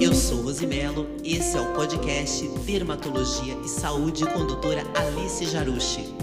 Eu sou Rosimelo, esse é o podcast Dermatologia e Saúde com doutora Alice Jarucci.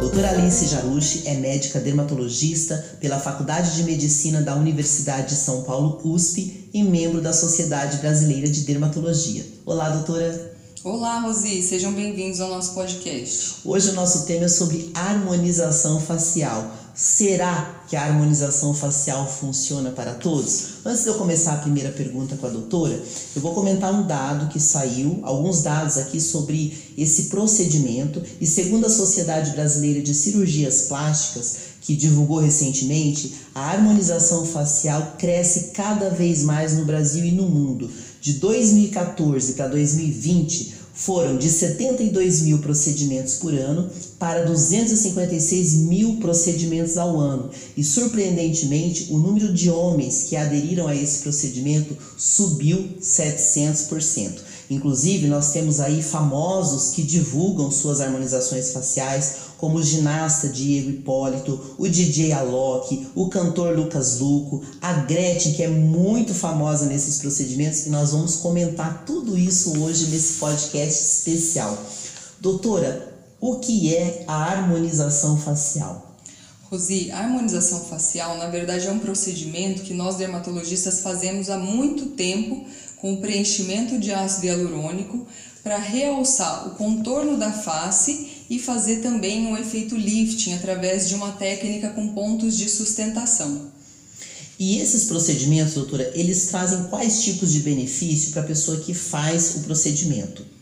Doutora Alice Jarucci é médica dermatologista pela Faculdade de Medicina da Universidade de São Paulo, USP, e membro da Sociedade Brasileira de Dermatologia. Olá, doutora. Olá, Rosi, sejam bem-vindos ao nosso podcast. Hoje o nosso tema é sobre harmonização facial. Será que a harmonização facial funciona para todos? Antes de eu começar a primeira pergunta com a doutora, eu vou comentar um dado que saiu, alguns dados aqui sobre esse procedimento, e segundo a Sociedade Brasileira de Cirurgias Plásticas, que divulgou recentemente, a harmonização facial cresce cada vez mais no Brasil e no mundo. De 2014 para 2020, foram de 72 mil procedimentos por ano para 256 mil procedimentos ao ano. E surpreendentemente, o número de homens que aderiram a esse procedimento subiu 700%. Inclusive, nós temos aí famosos que divulgam suas harmonizações faciais, como o ginasta Diego Hipólito, o DJ Alok, o cantor Lucas Luco, a Gretchen, que é muito famosa nesses procedimentos, e nós vamos comentar tudo isso hoje nesse podcast especial. Doutora, o que é a harmonização facial? Rosi, a harmonização facial, na verdade, é um procedimento que nós dermatologistas fazemos há muito tempo com preenchimento de ácido hialurônico para realçar o contorno da face e fazer também um efeito lifting através de uma técnica com pontos de sustentação. E esses procedimentos, doutora, eles trazem quais tipos de benefício para a pessoa que faz o procedimento?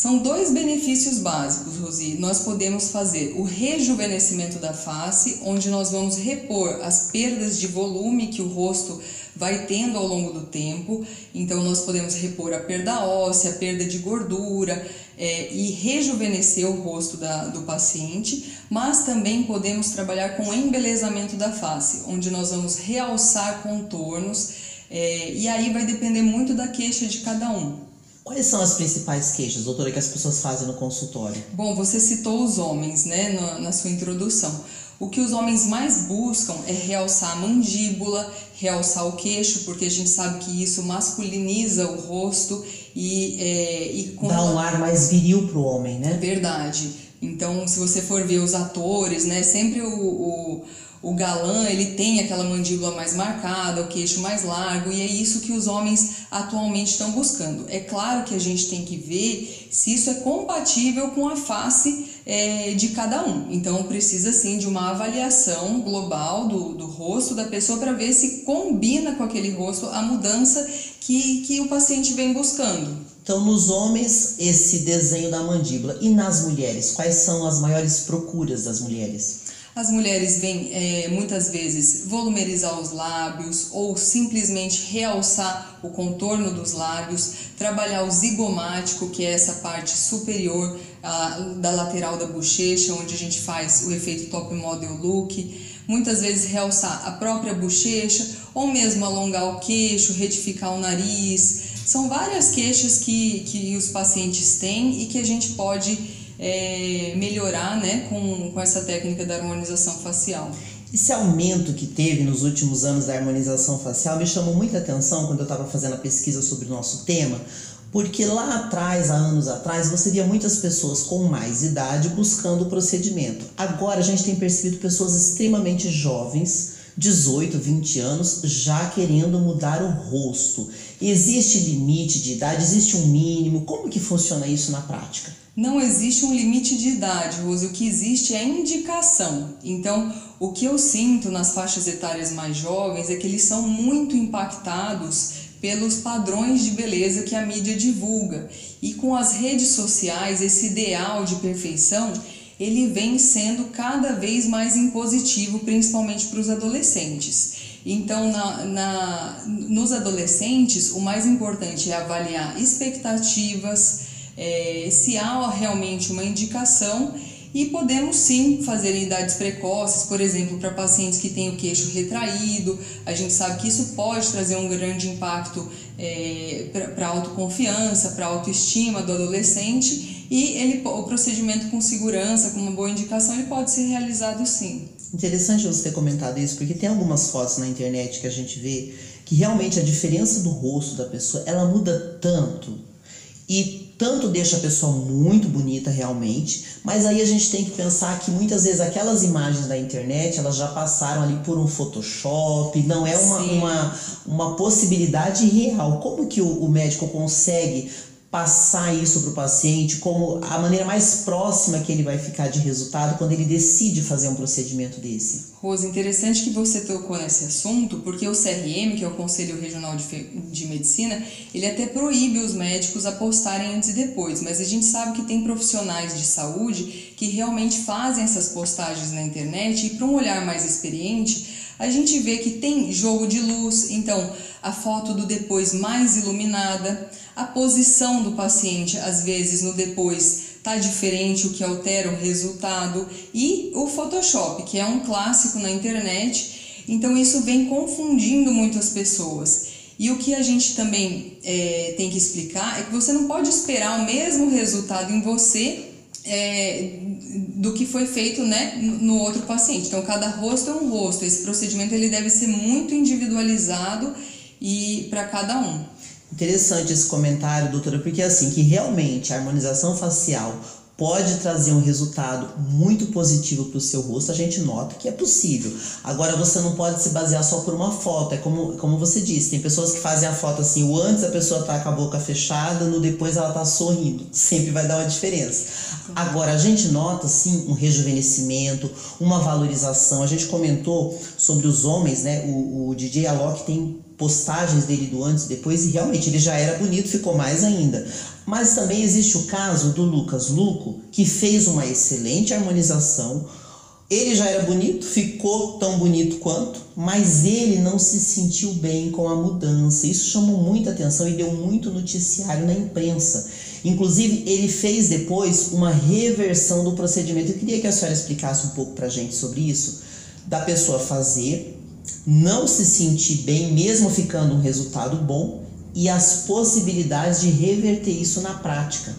São dois benefícios básicos, Rosi. Nós podemos fazer o rejuvenescimento da face, onde nós vamos repor as perdas de volume que o rosto vai tendo ao longo do tempo. Então, nós podemos repor a perda óssea, a perda de gordura é, e rejuvenescer o rosto da, do paciente, mas também podemos trabalhar com o embelezamento da face, onde nós vamos realçar contornos é, e aí vai depender muito da queixa de cada um. Quais são as principais queixas, doutora, que as pessoas fazem no consultório? Bom, você citou os homens, né, na, na sua introdução. O que os homens mais buscam é realçar a mandíbula, realçar o queixo, porque a gente sabe que isso masculiniza o rosto e, é, e dá um ar mais viril pro homem, né? Verdade. Então, se você for ver os atores, né, sempre o, o o galã ele tem aquela mandíbula mais marcada, o queixo mais largo, e é isso que os homens atualmente estão buscando. É claro que a gente tem que ver se isso é compatível com a face é, de cada um. Então precisa sim de uma avaliação global do, do rosto da pessoa para ver se combina com aquele rosto a mudança que, que o paciente vem buscando. Então, nos homens, esse desenho da mandíbula. E nas mulheres, quais são as maiores procuras das mulheres? As mulheres vêm é, muitas vezes volumerizar os lábios ou simplesmente realçar o contorno dos lábios, trabalhar o zigomático, que é essa parte superior a, da lateral da bochecha, onde a gente faz o efeito top model look. Muitas vezes realçar a própria bochecha ou mesmo alongar o queixo, retificar o nariz. São várias queixas que, que os pacientes têm e que a gente pode é, melhorar né, com, com essa técnica da harmonização facial. Esse aumento que teve nos últimos anos da harmonização facial me chamou muita atenção quando eu estava fazendo a pesquisa sobre o nosso tema, porque lá atrás, há anos atrás, você via muitas pessoas com mais idade buscando o procedimento. Agora a gente tem percebido pessoas extremamente jovens, 18, 20 anos, já querendo mudar o rosto. Existe limite de idade? Existe um mínimo? Como que funciona isso na prática? Não existe um limite de idade, Rose, o que existe é indicação. Então, o que eu sinto nas faixas etárias mais jovens é que eles são muito impactados pelos padrões de beleza que a mídia divulga. E com as redes sociais, esse ideal de perfeição, ele vem sendo cada vez mais impositivo, principalmente para os adolescentes. Então, na, na, nos adolescentes, o mais importante é avaliar expectativas, é, se há realmente uma indicação e podemos sim fazer em idades precoces, por exemplo, para pacientes que têm o queixo retraído. A gente sabe que isso pode trazer um grande impacto é, para a autoconfiança, para a autoestima do adolescente. E ele, o procedimento com segurança, com uma boa indicação, ele pode ser realizado sim. Interessante você ter comentado isso, porque tem algumas fotos na internet que a gente vê que realmente a diferença do rosto da pessoa, ela muda tanto e tanto deixa a pessoa muito bonita realmente, mas aí a gente tem que pensar que muitas vezes aquelas imagens da internet, elas já passaram ali por um Photoshop, não é uma, uma, uma possibilidade real. Como que o, o médico consegue passar isso para o paciente como a maneira mais próxima que ele vai ficar de resultado quando ele decide fazer um procedimento desse. Rose, interessante que você tocou nesse assunto, porque o CRM, que é o Conselho Regional de, de Medicina, ele até proíbe os médicos a postarem antes e depois, mas a gente sabe que tem profissionais de saúde que realmente fazem essas postagens na internet e para um olhar mais experiente, a gente vê que tem jogo de luz, então a foto do depois mais iluminada, a posição do paciente, às vezes no depois tá diferente, o que altera o resultado, e o Photoshop, que é um clássico na internet. Então isso vem confundindo muitas pessoas. E o que a gente também é, tem que explicar é que você não pode esperar o mesmo resultado em você é, do que foi feito né, no outro paciente. Então, cada rosto é um rosto. Esse procedimento ele deve ser muito individualizado e para cada um. Interessante esse comentário, doutora, porque assim, que realmente a harmonização facial pode trazer um resultado muito positivo para o seu rosto, a gente nota que é possível. Agora, você não pode se basear só por uma foto, é como, como você disse, tem pessoas que fazem a foto assim, o antes a pessoa tá com a boca fechada, no depois ela tá sorrindo, sempre vai dar uma diferença. Agora, a gente nota sim um rejuvenescimento, uma valorização, a gente comentou sobre os homens, né, o, o DJ Alok tem postagens dele do antes e depois, e realmente ele já era bonito, ficou mais ainda. Mas também existe o caso do Lucas Luco, que fez uma excelente harmonização. Ele já era bonito, ficou tão bonito quanto, mas ele não se sentiu bem com a mudança. Isso chamou muita atenção e deu muito noticiário na imprensa. Inclusive, ele fez depois uma reversão do procedimento. Eu queria que a senhora explicasse um pouco para a gente sobre isso, da pessoa fazer não se sentir bem, mesmo ficando um resultado bom, e as possibilidades de reverter isso na prática.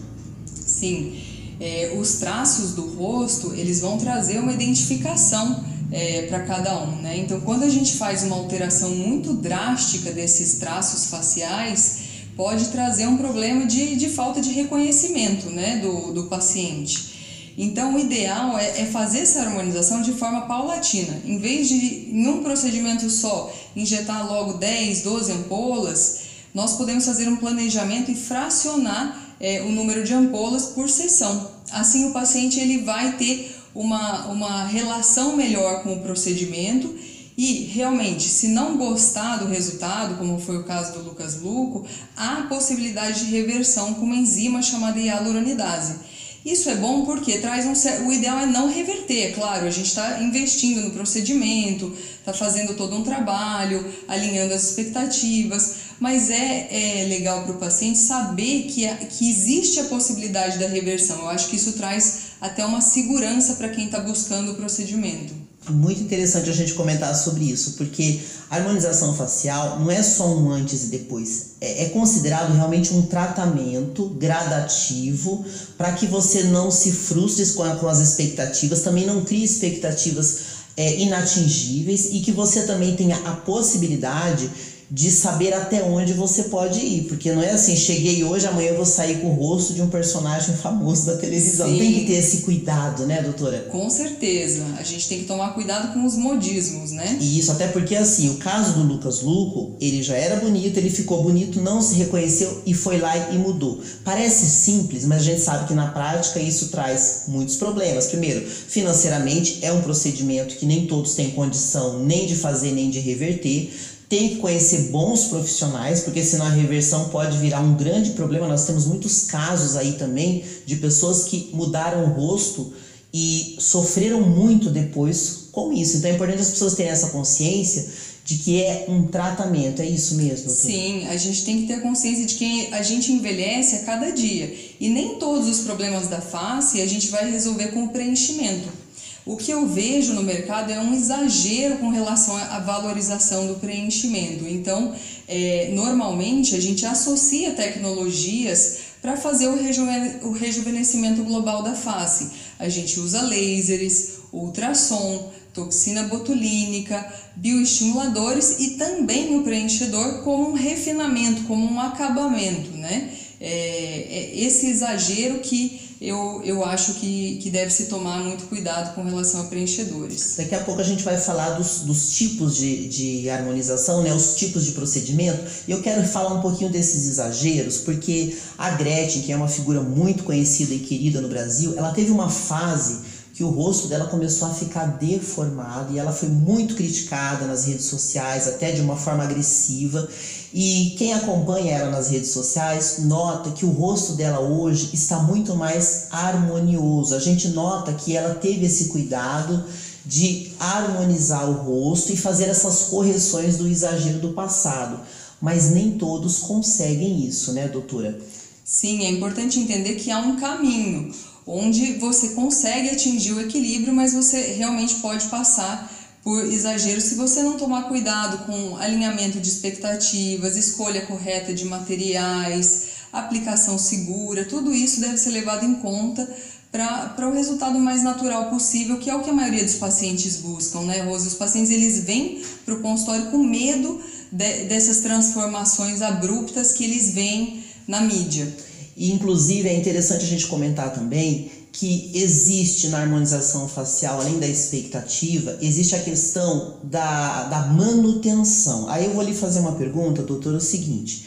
Sim, é, os traços do rosto eles vão trazer uma identificação é, para cada um, né? Então, quando a gente faz uma alteração muito drástica desses traços faciais, pode trazer um problema de, de falta de reconhecimento, né, do, do paciente. Então, o ideal é, é, fazer essa harmonização de forma paulatina. Em vez de, em um procedimento só, injetar logo 10, 12 ampolas, nós podemos fazer um planejamento e fracionar é, o número de ampolas por sessão. Assim, o paciente ele vai ter uma, uma relação melhor com o procedimento e realmente, se não gostar do resultado, como foi o caso do Lucas Luco, há possibilidade de reversão com uma enzima chamada hialuronidase. Isso é bom porque traz um o ideal é não reverter, é claro, a gente está investindo no procedimento, está fazendo todo um trabalho, alinhando as expectativas, mas é, é legal para o paciente saber que, que existe a possibilidade da reversão. Eu acho que isso traz até uma segurança para quem está buscando o procedimento. Muito interessante a gente comentar sobre isso, porque a harmonização facial não é só um antes e depois, é, é considerado realmente um tratamento gradativo para que você não se frustre com, com as expectativas, também não crie expectativas é, inatingíveis e que você também tenha a possibilidade de saber até onde você pode ir, porque não é assim, cheguei hoje, amanhã eu vou sair com o rosto de um personagem famoso da televisão. Sim. Tem que ter esse cuidado, né, doutora? Com certeza. A gente tem que tomar cuidado com os modismos, né? Isso, até porque assim, o caso do Lucas Luco, ele já era bonito, ele ficou bonito, não se reconheceu e foi lá e mudou. Parece simples, mas a gente sabe que na prática isso traz muitos problemas. Primeiro, financeiramente é um procedimento que nem todos têm condição nem de fazer nem de reverter tem que conhecer bons profissionais, porque senão a reversão pode virar um grande problema. Nós temos muitos casos aí também de pessoas que mudaram o rosto e sofreram muito depois com isso. Então é importante as pessoas terem essa consciência de que é um tratamento, é isso mesmo? Sim, a gente tem que ter consciência de que a gente envelhece a cada dia e nem todos os problemas da face a gente vai resolver com o preenchimento. O que eu vejo no mercado é um exagero com relação à valorização do preenchimento. Então, é, normalmente a gente associa tecnologias para fazer o, rejuven o rejuvenescimento global da face. A gente usa lasers, ultrassom, toxina botulínica, bioestimuladores e também o preenchedor como um refinamento, como um acabamento, né? É, é esse exagero que eu, eu acho que, que deve se tomar muito cuidado com relação a preenchedores. Daqui a pouco a gente vai falar dos, dos tipos de, de harmonização, né, os tipos de procedimento, e eu quero falar um pouquinho desses exageros, porque a Gretchen, que é uma figura muito conhecida e querida no Brasil, ela teve uma fase que o rosto dela começou a ficar deformado e ela foi muito criticada nas redes sociais, até de uma forma agressiva. E quem acompanha ela nas redes sociais nota que o rosto dela hoje está muito mais harmonioso. A gente nota que ela teve esse cuidado de harmonizar o rosto e fazer essas correções do exagero do passado. Mas nem todos conseguem isso, né, doutora? Sim, é importante entender que há um caminho onde você consegue atingir o equilíbrio, mas você realmente pode passar por exagero se você não tomar cuidado com alinhamento de expectativas, escolha correta de materiais, aplicação segura, tudo isso deve ser levado em conta para o resultado mais natural possível, que é o que a maioria dos pacientes buscam, né, Rose? Os pacientes eles vêm para o consultório com medo de, dessas transformações abruptas que eles veem na mídia. E, inclusive, é interessante a gente comentar também que existe na harmonização facial, além da expectativa, existe a questão da, da manutenção. Aí eu vou lhe fazer uma pergunta, doutor, é o seguinte: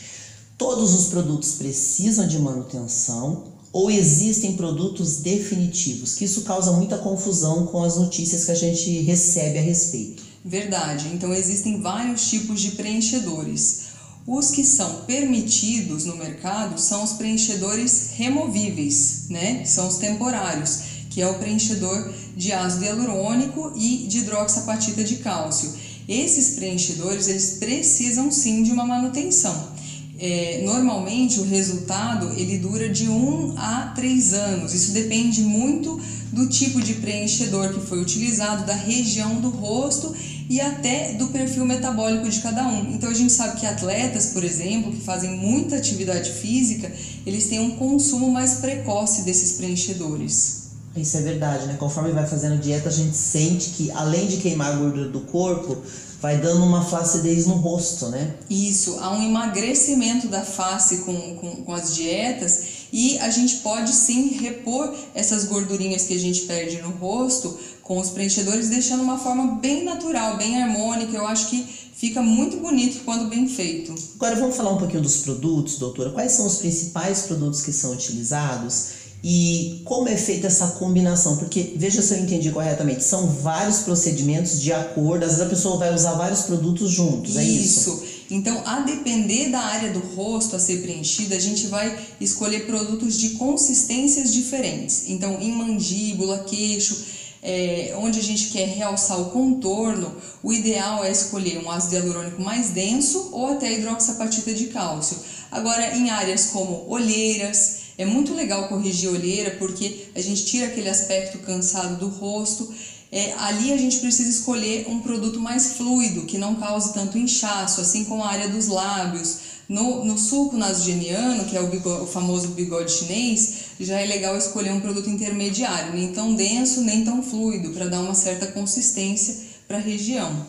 todos os produtos precisam de manutenção ou existem produtos definitivos? Que isso causa muita confusão com as notícias que a gente recebe a respeito. Verdade. Então existem vários tipos de preenchedores. Os que são permitidos no mercado são os preenchedores removíveis, né? São os temporários, que é o preenchedor de ácido hialurônico e de hidroxapatita de cálcio. Esses preenchedores eles precisam sim de uma manutenção. É, normalmente o resultado ele dura de 1 a 3 anos. Isso depende muito do tipo de preenchedor que foi utilizado, da região do rosto e até do perfil metabólico de cada um. Então a gente sabe que atletas, por exemplo, que fazem muita atividade física, eles têm um consumo mais precoce desses preenchedores. Isso é verdade, né? Conforme vai fazendo dieta, a gente sente que além de queimar a gordura do corpo, vai dando uma flacidez no rosto, né? Isso, há um emagrecimento da face com, com, com as dietas e a gente pode sim repor essas gordurinhas que a gente perde no rosto com os preenchedores, deixando uma forma bem natural, bem harmônica. Eu acho que fica muito bonito quando bem feito. Agora vamos falar um pouquinho dos produtos, doutora. Quais são os principais produtos que são utilizados? E como é feita essa combinação? Porque, veja se eu entendi corretamente, são vários procedimentos de acordo, às vezes a pessoa vai usar vários produtos juntos, é isso? Isso. Então, a depender da área do rosto a ser preenchida, a gente vai escolher produtos de consistências diferentes. Então, em mandíbula, queixo, é, onde a gente quer realçar o contorno, o ideal é escolher um ácido hialurônico mais denso ou até hidroxapatita de cálcio. Agora, em áreas como olheiras, é muito legal corrigir olheira porque a gente tira aquele aspecto cansado do rosto. É, ali a gente precisa escolher um produto mais fluido, que não cause tanto inchaço, assim como a área dos lábios. No, no sulco nasogeniano, que é o, o famoso bigode chinês, já é legal escolher um produto intermediário, nem tão denso, nem tão fluido, para dar uma certa consistência para a região.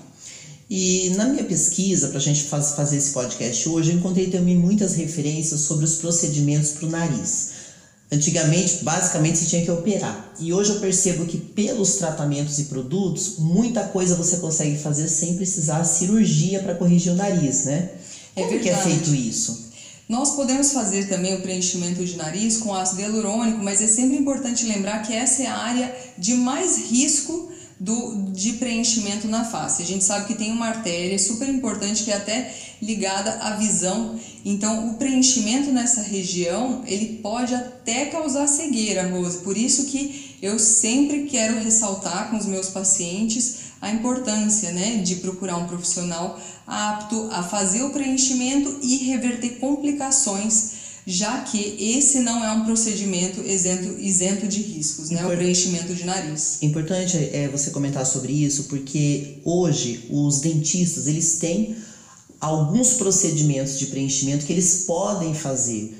E na minha pesquisa, para a gente faz, fazer esse podcast hoje, eu encontrei também muitas referências sobre os procedimentos para o nariz. Antigamente, basicamente, se tinha que operar. E hoje eu percebo que pelos tratamentos e produtos, muita coisa você consegue fazer sem precisar cirurgia para corrigir o nariz, né? É Como que é feito isso? Nós podemos fazer também o preenchimento de nariz com ácido hialurônico, mas é sempre importante lembrar que essa é a área de mais risco do, de preenchimento na face. A gente sabe que tem uma artéria super importante que é até ligada à visão. Então, o preenchimento nessa região, ele pode até causar cegueira, Rose. Por isso que eu sempre quero ressaltar com os meus pacientes a importância né, de procurar um profissional apto a fazer o preenchimento e reverter complicações já que esse não é um procedimento isento, isento de riscos, né? o preenchimento de nariz. Importante é você comentar sobre isso, porque hoje os dentistas eles têm alguns procedimentos de preenchimento que eles podem fazer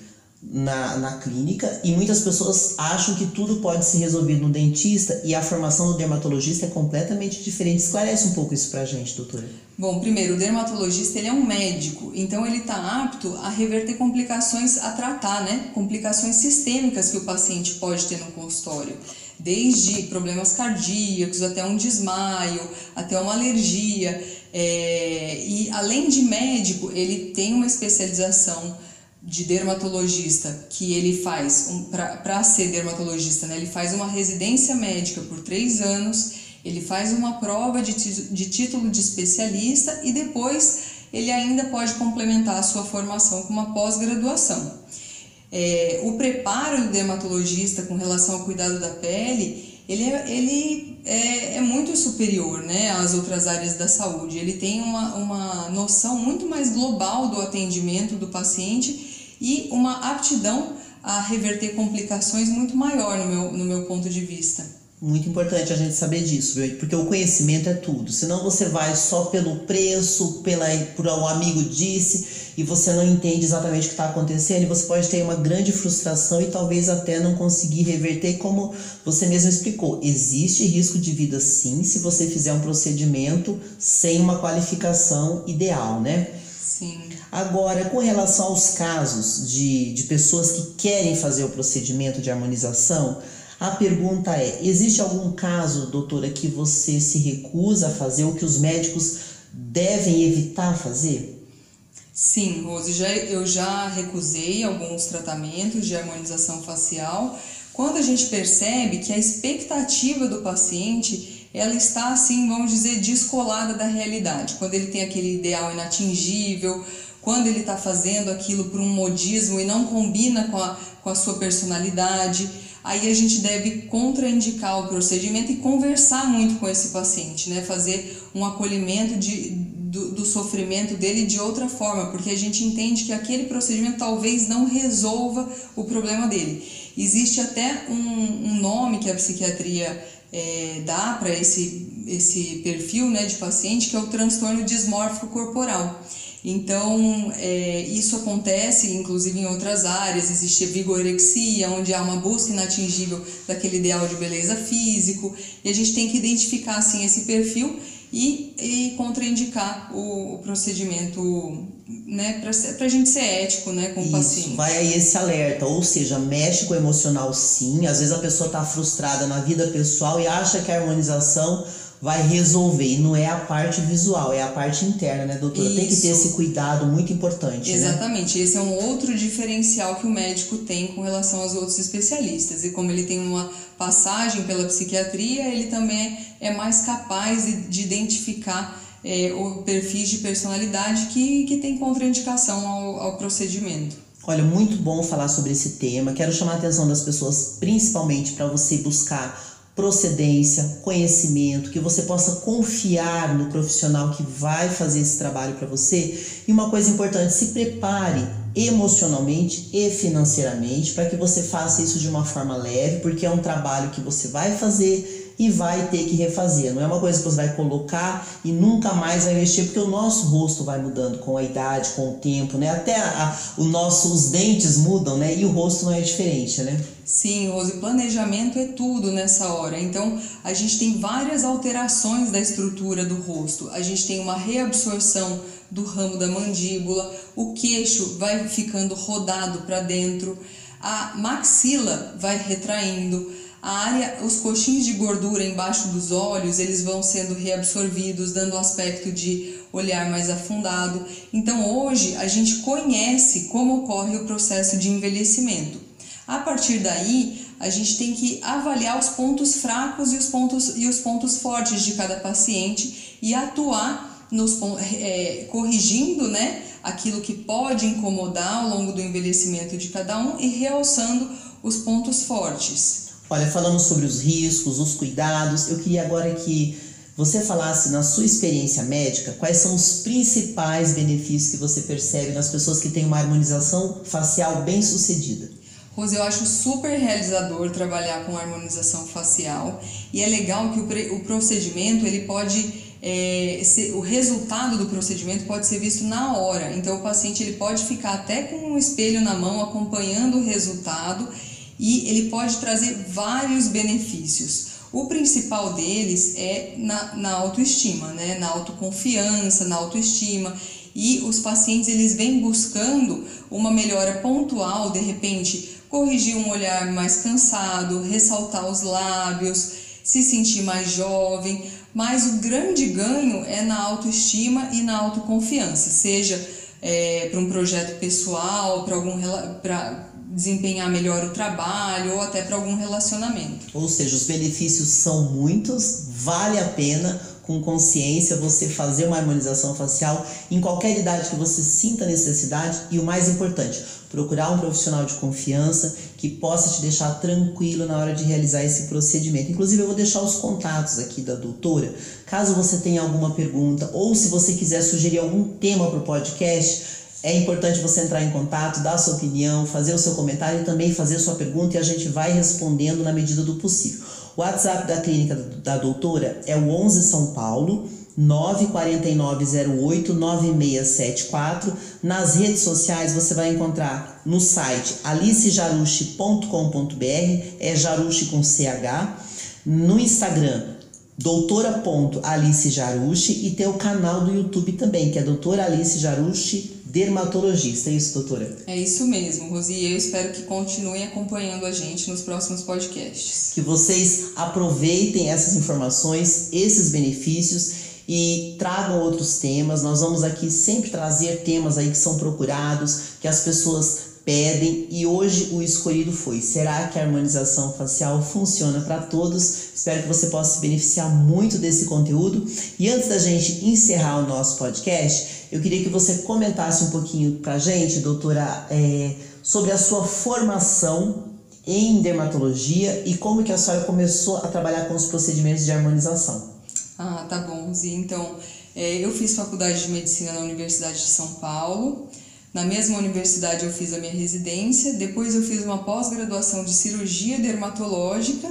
na, na clínica e muitas pessoas acham que tudo pode ser resolvido no dentista e a formação do dermatologista é completamente diferente. Esclarece um pouco isso pra gente, doutora. Bom, primeiro, o dermatologista ele é um médico, então ele está apto a reverter complicações a tratar, né? Complicações sistêmicas que o paciente pode ter no consultório desde problemas cardíacos até um desmaio, até uma alergia. É, e além de médico, ele tem uma especialização de dermatologista que ele faz, um, para ser dermatologista, né, ele faz uma residência médica por três anos, ele faz uma prova de, de título de especialista e depois ele ainda pode complementar a sua formação com uma pós-graduação. É, o preparo do dermatologista com relação ao cuidado da pele, ele, é, ele é, é, muito superior né, às outras áreas da saúde. Ele tem uma, uma noção muito mais global do atendimento do paciente e uma aptidão a reverter complicações muito maior no meu, no meu ponto de vista. Muito importante a gente saber disso, porque o conhecimento é tudo. Senão você vai só pelo preço, pela, por um amigo disse, e você não entende exatamente o que está acontecendo, e você pode ter uma grande frustração e talvez até não conseguir reverter, como você mesmo explicou. Existe risco de vida sim, se você fizer um procedimento sem uma qualificação ideal, né? Sim. Agora, com relação aos casos de, de pessoas que querem fazer o procedimento de harmonização, a pergunta é: existe algum caso, doutora, que você se recusa a fazer ou que os médicos devem evitar fazer? Sim, Rose, já, eu já recusei alguns tratamentos de harmonização facial quando a gente percebe que a expectativa do paciente ela está assim, vamos dizer, descolada da realidade. Quando ele tem aquele ideal inatingível, quando ele está fazendo aquilo por um modismo e não combina com a, com a sua personalidade, aí a gente deve contraindicar o procedimento e conversar muito com esse paciente, né? Fazer um acolhimento de, do, do, sofrimento dele de outra forma, porque a gente entende que aquele procedimento talvez não resolva o problema dele. Existe até um, um nome que a psiquiatria é, dá para esse, esse perfil né, de paciente, que é o transtorno dismórfico corporal. Então, é, isso acontece inclusive em outras áreas, existe a vigorexia, onde há uma busca inatingível daquele ideal de beleza físico, e a gente tem que identificar assim, esse perfil e, e contraindicar o, o procedimento né, para a gente ser ético né, com Isso, o paciente. Vai aí esse alerta, ou seja, mexe com o emocional sim. Às vezes a pessoa está frustrada na vida pessoal e acha que a harmonização vai resolver. E não é a parte visual, é a parte interna, né, doutora? Isso. Tem que ter esse cuidado muito importante. Né? Exatamente. Né? Esse é um outro diferencial que o médico tem com relação aos outros especialistas. E como ele tem uma passagem pela psiquiatria, ele também é mais capaz de, de identificar é, o perfis de personalidade que, que tem contraindicação ao, ao procedimento. Olha, muito bom falar sobre esse tema. Quero chamar a atenção das pessoas, principalmente para você buscar procedência, conhecimento, que você possa confiar no profissional que vai fazer esse trabalho para você. E uma coisa importante, se prepare emocionalmente e financeiramente para que você faça isso de uma forma leve, porque é um trabalho que você vai fazer e vai ter que refazer. Não é uma coisa que você vai colocar e nunca mais vai mexer, porque o nosso rosto vai mudando com a idade, com o tempo, né? Até a, o nosso, os dentes mudam, né? E o rosto não é diferente, né? Sim, Rose, planejamento é tudo nessa hora. Então, a gente tem várias alterações da estrutura do rosto. A gente tem uma reabsorção do ramo da mandíbula, o queixo vai ficando rodado para dentro, a maxila vai retraindo, a área, os coxins de gordura embaixo dos olhos, eles vão sendo reabsorvidos, dando um aspecto de olhar mais afundado. Então, hoje a gente conhece como ocorre o processo de envelhecimento. A partir daí, a gente tem que avaliar os pontos fracos e os pontos, e os pontos fortes de cada paciente e atuar nos, é, corrigindo né, aquilo que pode incomodar ao longo do envelhecimento de cada um e realçando os pontos fortes. Olha, falando sobre os riscos, os cuidados, eu queria agora que você falasse na sua experiência médica quais são os principais benefícios que você percebe nas pessoas que têm uma harmonização facial bem sucedida. Rose, eu acho super realizador trabalhar com harmonização facial e é legal que o, o procedimento ele pode é, o resultado do procedimento pode ser visto na hora. Então o paciente ele pode ficar até com um espelho na mão acompanhando o resultado e ele pode trazer vários benefícios. O principal deles é na, na autoestima, né? na autoconfiança, na autoestima. E os pacientes eles vêm buscando uma melhora pontual, de repente corrigir um olhar mais cansado, ressaltar os lábios, se sentir mais jovem, mas o grande ganho é na autoestima e na autoconfiança, seja é, para um projeto pessoal, para algum para desempenhar melhor o trabalho ou até para algum relacionamento. Ou seja, os benefícios são muitos, vale a pena com consciência você fazer uma harmonização facial em qualquer idade que você sinta necessidade e o mais importante, procurar um profissional de confiança que possa te deixar tranquilo na hora de realizar esse procedimento. Inclusive, eu vou deixar os contatos aqui da doutora, caso você tenha alguma pergunta ou se você quiser sugerir algum tema para o podcast. É importante você entrar em contato, dar a sua opinião, fazer o seu comentário e também fazer a sua pergunta e a gente vai respondendo na medida do possível. O WhatsApp da clínica da doutora é o 11 São Paulo 949089674. Nas redes sociais você vai encontrar no site alicejarushi.com.br, é Jarushi com CH. No Instagram, doutora.alicejarushi e tem o canal do YouTube também, que é doutora Alice Jarushi dermatologista, é isso, doutora? É isso mesmo, Rosi. E eu espero que continuem acompanhando a gente nos próximos podcasts. Que vocês aproveitem essas informações, esses benefícios e tragam outros temas. Nós vamos aqui sempre trazer temas aí que são procurados, que as pessoas pedem e hoje o escolhido foi: será que a harmonização facial funciona para todos? Espero que você possa se beneficiar muito desse conteúdo. E antes da gente encerrar o nosso podcast, eu queria que você comentasse um pouquinho para a gente, doutora, é, sobre a sua formação em dermatologia e como que a senhora começou a trabalhar com os procedimentos de harmonização. Ah, tá bom. Então, é, eu fiz faculdade de medicina na Universidade de São Paulo. Na mesma universidade eu fiz a minha residência, depois eu fiz uma pós-graduação de cirurgia dermatológica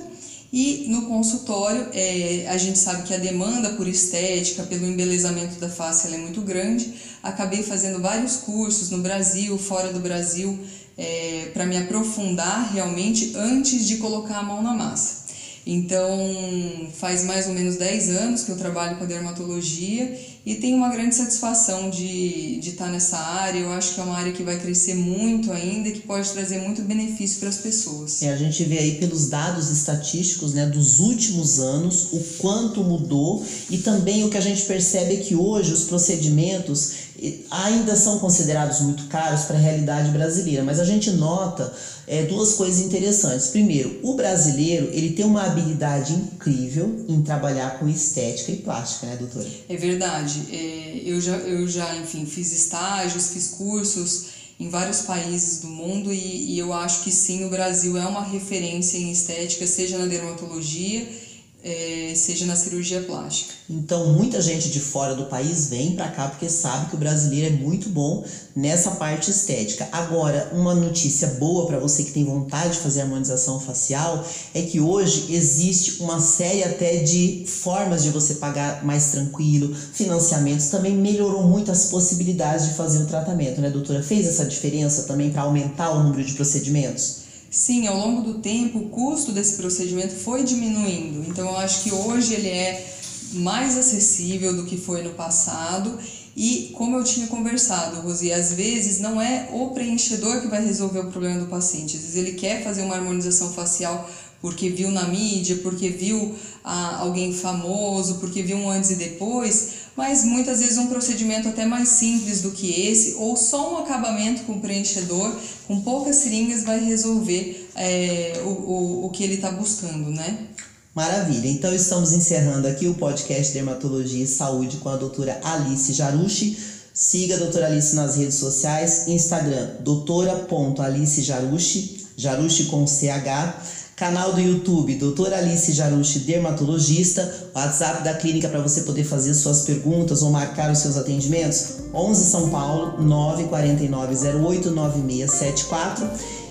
e no consultório é, a gente sabe que a demanda por estética, pelo embelezamento da face é muito grande. Acabei fazendo vários cursos no Brasil, fora do Brasil, é, para me aprofundar realmente antes de colocar a mão na massa. Então, faz mais ou menos 10 anos que eu trabalho com dermatologia e tenho uma grande satisfação de, de estar nessa área. Eu acho que é uma área que vai crescer muito ainda e que pode trazer muito benefício para as pessoas. É, a gente vê aí pelos dados estatísticos né, dos últimos anos o quanto mudou e também o que a gente percebe é que hoje os procedimentos ainda são considerados muito caros para a realidade brasileira, mas a gente nota é, duas coisas interessantes. Primeiro, o brasileiro ele tem uma habilidade incrível em trabalhar com estética e plástica, né, doutora? É verdade. É, eu, já, eu já, enfim, fiz estágios, fiz cursos em vários países do mundo e, e eu acho que sim, o Brasil é uma referência em estética, seja na dermatologia é, seja na cirurgia plástica. Então, muita gente de fora do país vem para cá porque sabe que o brasileiro é muito bom nessa parte estética. Agora, uma notícia boa para você que tem vontade de fazer harmonização facial é que hoje existe uma série até de formas de você pagar mais tranquilo, financiamentos também melhorou muito as possibilidades de fazer o tratamento, né, doutora? Fez essa diferença também para aumentar o número de procedimentos? Sim, ao longo do tempo o custo desse procedimento foi diminuindo. Então eu acho que hoje ele é mais acessível do que foi no passado. E como eu tinha conversado, Rosi, às vezes não é o preenchedor que vai resolver o problema do paciente. Às vezes ele quer fazer uma harmonização facial porque viu na mídia, porque viu ah, alguém famoso, porque viu um antes e depois, mas muitas vezes um procedimento até mais simples do que esse, ou só um acabamento com preenchedor, com poucas seringas, vai resolver é, o, o, o que ele está buscando, né? Maravilha, então estamos encerrando aqui o podcast Dermatologia e Saúde com a doutora Alice Jarushi. Siga a doutora Alice nas redes sociais, Instagram doutora.alicejarushi, Jarushi com CH Canal do YouTube, doutora Alice Jarucci, dermatologista. WhatsApp da clínica para você poder fazer suas perguntas ou marcar os seus atendimentos. 11 São Paulo, 949089674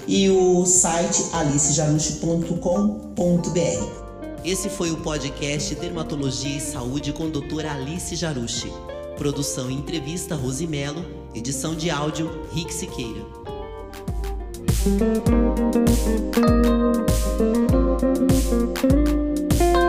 e o site alicejarucci.com.br. Esse foi o podcast Dermatologia e Saúde com doutora Alice Jarucci. Produção e entrevista Rosimelo, edição de áudio Rick Siqueira. Thank you.